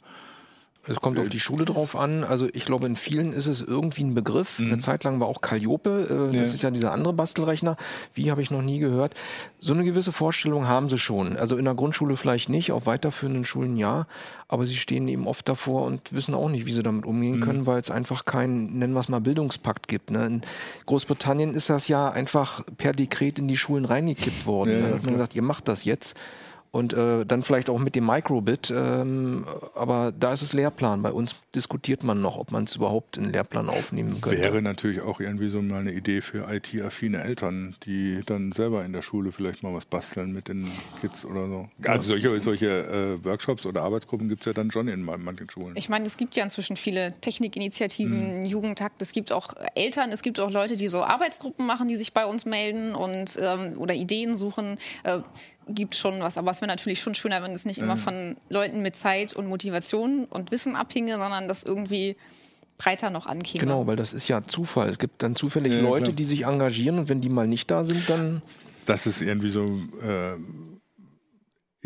Es kommt auf die Schule drauf an. Also ich glaube, in vielen ist es irgendwie ein Begriff. Eine Zeit lang war auch Calliope, äh, Ja. das ist ja dieser andere Bastelrechner. Wie habe ich noch nie gehört. So eine gewisse Vorstellung haben sie schon. Also in der Grundschule vielleicht nicht, auf weiterführenden Schulen ja. Aber sie stehen eben oft davor und wissen auch nicht, wie sie damit umgehen können, weil es einfach keinen, nennen wir es mal, Bildungspakt gibt. Ne? In Großbritannien ist das ja einfach per Dekret in die Schulen reingekippt worden. Ja, ne? Da ja, hat man gesagt, ihr macht das jetzt. Und äh, dann vielleicht auch mit dem Microbit. Ähm, aber da ist es Lehrplan. Bei uns diskutiert man noch, ob man es überhaupt in den Lehrplan aufnehmen könnte. Wäre natürlich auch irgendwie so mal eine Idee für IT-affine Eltern, die dann selber in der Schule vielleicht mal was basteln mit den Kids oder so. Also solche, solche äh, Workshops oder Arbeitsgruppen gibt es ja dann schon in man- manchen Schulen. Ich meine, es gibt ja inzwischen viele Technikinitiativen, Jugendtakt, es gibt auch Eltern, es gibt auch Leute, die so Arbeitsgruppen machen, die sich bei uns melden und ähm, oder Ideen suchen. Äh, gibt schon was, aber es wäre natürlich schon schöner, wenn es nicht immer von Leuten mit Zeit und Motivation und Wissen abhinge, sondern das irgendwie breiter noch ankäme. Genau, weil das ist ja Zufall. Es gibt dann zufällig Ja, Leute, klar. die sich engagieren und wenn die mal nicht da sind, dann Dass es irgendwie so äh,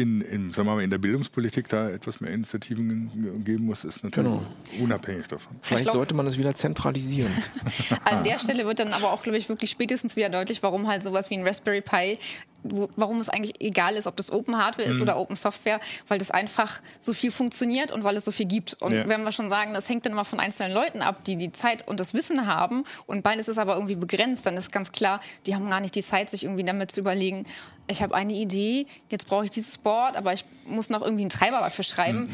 in, in, sagen wir mal, in der Bildungspolitik da etwas mehr Initiativen ge- geben muss, ist natürlich Genau. unabhängig davon. vielleicht glaub- sollte man es wieder zentralisieren. An der Stelle wird dann aber auch, glaube ich, wirklich spätestens wieder deutlich, warum halt sowas wie ein Raspberry Pi, wo, warum es eigentlich egal ist, ob das Open Hardware Mhm. ist oder Open Software, weil das einfach so viel funktioniert und weil es so viel gibt. Und Ja. wenn wir schon sagen, das hängt dann immer von einzelnen Leuten ab, die die Zeit und das Wissen haben und beides ist aber irgendwie begrenzt, dann ist ganz klar, die haben gar nicht die Zeit, sich irgendwie damit zu überlegen, ich habe eine Idee, jetzt brauche ich dieses Board, aber ich muss noch irgendwie einen Treiber dafür schreiben.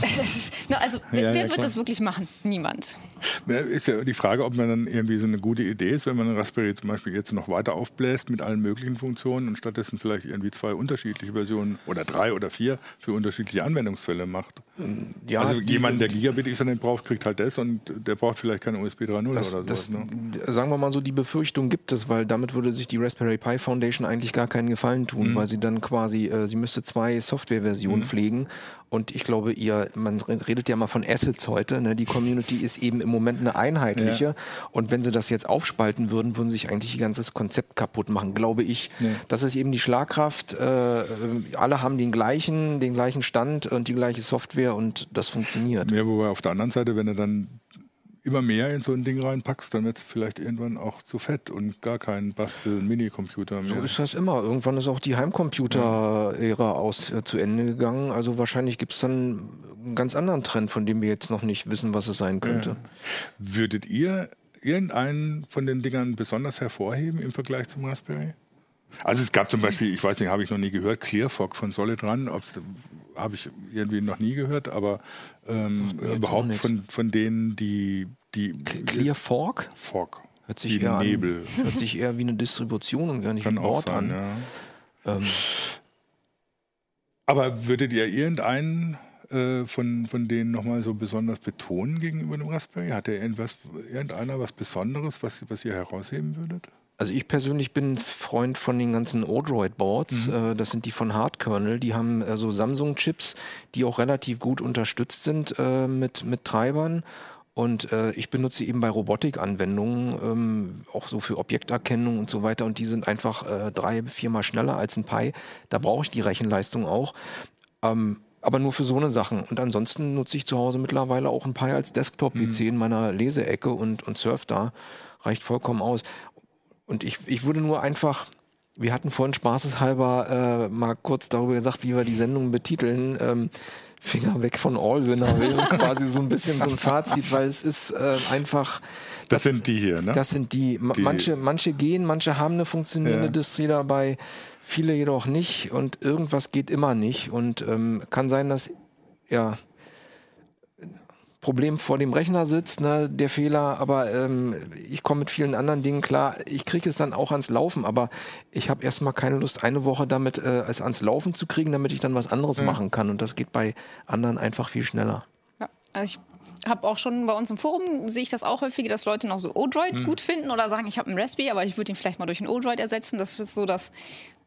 Das also, wer, Mhm. Ja, ja, wer wird das wirklich machen? Niemand. Ja, Ist ja die Frage, ob man dann irgendwie so eine gute Idee ist, wenn man einen Raspberry zum Beispiel jetzt noch weiter aufbläst mit allen möglichen Funktionen und stattdessen vielleicht irgendwie zwei unterschiedliche Versionen oder drei oder vier für unterschiedliche Anwendungsfälle macht. Ja, also jemand, der Gigabit Ethernet braucht, kriegt halt das und der braucht vielleicht keine USB 3.0 Das, oder das, sowas. Ne? Sagen wir mal so, die Befürchtung gibt es, weil damit würde sich die Raspberry Pi Foundation eigentlich gar keinen Gefallen tun, weil sie dann quasi, äh, sie müsste zwei Softwareversionen pflegen und ich glaube, ihr, man redet ja mal von Assets heute, ne? die Community ist eben im Moment eine einheitliche Ja. und wenn sie das jetzt aufspalten würden, würden sie sich eigentlich ihr ganzes Konzept kaputt machen, glaube ich. Ja. Das ist eben die Schlagkraft, äh, äh, alle haben den gleichen, den gleichen Stand und die gleiche Software und das funktioniert. Ja, wobei auf der anderen Seite, wenn du dann immer mehr in so ein Ding reinpackst, dann wird es vielleicht irgendwann auch zu fett und gar kein Bastel-Minicomputer mehr. So ist das immer. Irgendwann ist auch die Heimcomputer-Ära aus äh, zu Ende gegangen. Also wahrscheinlich gibt es dann einen ganz anderen Trend, von dem wir jetzt noch nicht wissen, was es sein könnte. Würdet ihr irgendeinen von den Dingern besonders hervorheben im Vergleich zum Raspberry? Also es gab zum Beispiel, ich weiß nicht, habe ich noch nie gehört, ClearFog von Solid Run, habe ich irgendwie noch nie gehört, aber ähm, überhaupt von, von denen, die... die ClearFog? Fork. Hört sich, eher Nebel. An, hört sich eher wie eine Distribution und gar nicht Kann wie ein Wort sein, an. Ja. Ähm. Aber würdet ihr irgendeinen äh, von, von denen nochmal so besonders betonen gegenüber dem Raspberry? Hat er irgendwas, irgendeiner was Besonderes, was, was ihr herausheben würdet? Also ich persönlich bin Freund von den ganzen Odroid-Boards. Mhm. Äh, das sind die von Hardkernel. Die haben äh, so Samsung-Chips, die auch relativ gut unterstützt sind äh, mit, mit Treibern. Und äh, ich benutze eben bei Robotik-Anwendungen, ähm, auch so für Objekterkennung und so weiter. Und die sind einfach äh, drei, viermal schneller als ein Pi. Da brauche ich die Rechenleistung auch. Ähm, aber nur für so eine Sachen. Und ansonsten nutze ich zu Hause mittlerweile auch ein Pi als Desktop-PC mhm. in meiner Leseecke und, und surf da. Reicht vollkommen aus. Und ich, ich würde nur einfach, wir hatten vorhin spaßeshalber äh, mal kurz darüber gesagt, wie wir die Sendung betiteln. Ähm, Finger weg von Allwinner, quasi so ein bisschen so ein Fazit, weil es ist äh, einfach. Das, das, sind die hier, ne? Das sind die. die manche, manche gehen, manche haben eine funktionierende ja. Distri dabei, viele jedoch nicht und irgendwas geht immer nicht und ähm, kann sein, dass ja Problem vor dem Rechner sitzt, ne, der Fehler, aber ähm, ich komme mit vielen anderen Dingen klar. Ich kriege es dann auch ans Laufen, aber ich habe erstmal keine Lust, eine Woche damit äh, es ans Laufen zu kriegen, damit ich dann was anderes mhm. machen kann. Und das geht bei anderen einfach viel schneller. Ja, also ich habe auch schon bei uns im Forum sehe ich das auch häufiger, dass Leute noch so Odroid mhm. gut finden oder sagen, ich habe einen Raspberry, aber ich würde ihn vielleicht mal durch einen Odroid ersetzen. Das ist so das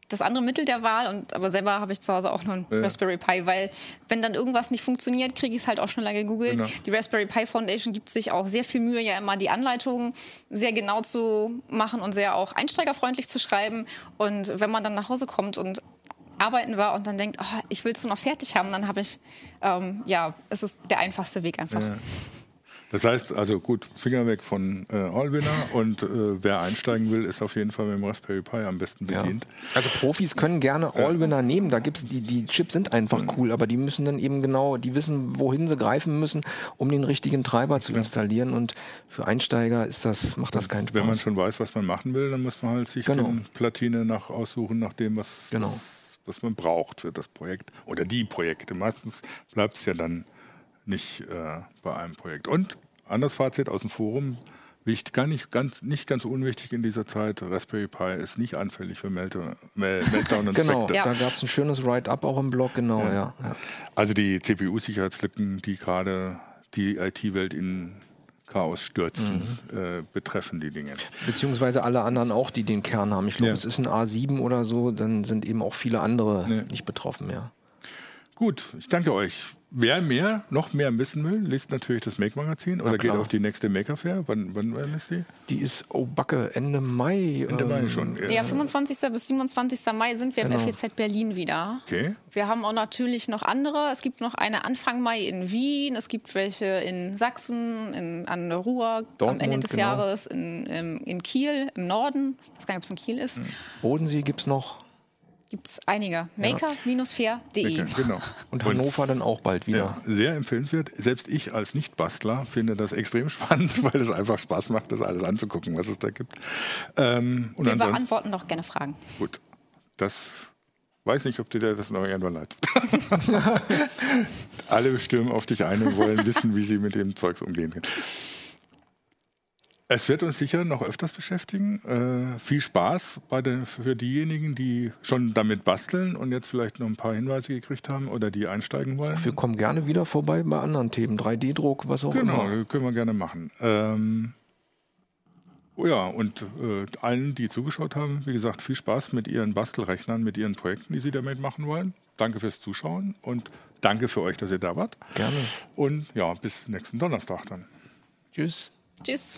das andere Mittel der Wahl. Und, aber selber habe ich zu Hause auch nur einen ja. Raspberry Pi, weil wenn dann irgendwas nicht funktioniert, kriege ich es halt auch schneller gegoogelt. Genau. Die Raspberry Pi Foundation gibt sich auch sehr viel Mühe, ja immer die Anleitungen sehr genau zu machen und sehr auch einsteigerfreundlich zu schreiben. Und wenn man dann nach Hause kommt und arbeiten war und dann denkt, oh, ich will es nur noch fertig haben, dann habe ich, ähm, ja, es ist der einfachste Weg einfach. Ja. Das heißt also gut, Finger weg von äh, Allwinner und äh, wer einsteigen will, ist auf jeden Fall mit dem Raspberry Pi am besten bedient. Ja. Also Profis können gerne Allwinner nehmen, da gibt's die, die Chips sind einfach mhm. cool, aber die müssen dann eben genau, die wissen, wohin sie greifen müssen, um den richtigen Treiber zu installieren und für Einsteiger ist das, macht das keinen Spaß. Wenn man schon weiß, was man machen will, dann muss man halt sich genau. die Platine nach aussuchen, nach dem, was, genau. was, was man braucht für das Projekt oder die Projekte. Meistens bleibt es ja dann nicht äh, bei einem Projekt. Und anderes Fazit aus dem Forum. Wichtig, gar nicht ganz, nicht ganz unwichtig in dieser Zeit, Raspberry Pi ist nicht anfällig für Meltdown, und Genau, ja. da gab es ein schönes Write-up auch im Blog, genau, ja. ja. Also die CPU-Sicherheitslücken, die gerade die IT-Welt in Chaos stürzen, mhm. äh, betreffen die Dinge. Beziehungsweise alle anderen auch, die den Kern haben. Ich glaube, es ist ein A7 oder so, dann sind eben auch viele andere nicht betroffen, ja. Gut, ich danke euch. Wer mehr, noch mehr wissen will, liest natürlich das Make-Magazin oder geht auf die nächste Maker Fair. Wann, wann, wann ist die? Die ist, oh Backe, Ende Mai. Ende Mai ähm, schon. Ja, ja 25. bis 27. Mai sind wir genau. im FEZ Berlin wieder. Okay. Wir haben auch natürlich noch andere. Es gibt noch eine Anfang Mai in Wien, es gibt welche in Sachsen, in, an der Ruhr Dortmund, am Ende des genau. Jahres, in, in, in, Kiel im Norden. Ich weiß gar nicht, ob es in Kiel ist. Bodensee gibt es noch gibt es einige. Maker-fair.de. Genau. Und Hannover dann auch bald wieder. Ja, sehr empfehlenswert. Selbst ich als Nicht-Bastler finde das extrem spannend, weil es einfach Spaß macht, das alles anzugucken, was es da gibt. Ähm, Wir beantworten noch gerne Fragen. Gut. Das weiß nicht, ob dir das noch irgendwann leid. Alle stürmen auf dich ein und wollen wissen, wie sie mit dem Zeugs umgehen können. Es wird uns sicher noch öfters beschäftigen. Äh, viel Spaß den, für diejenigen, die schon damit basteln und jetzt vielleicht noch ein paar Hinweise gekriegt haben oder die einsteigen wollen. Wir kommen gerne wieder vorbei bei anderen Themen, 3D-Druck, was auch genau, immer. Genau, können wir gerne machen. Ähm, oh ja, und äh, allen, die zugeschaut haben, wie gesagt, viel Spaß mit ihren Bastelrechnern, mit ihren Projekten, die sie damit machen wollen. Danke fürs Zuschauen und danke für euch, dass ihr da wart. Gerne. Und ja, bis nächsten Donnerstag dann. Tschüss. Tschüss.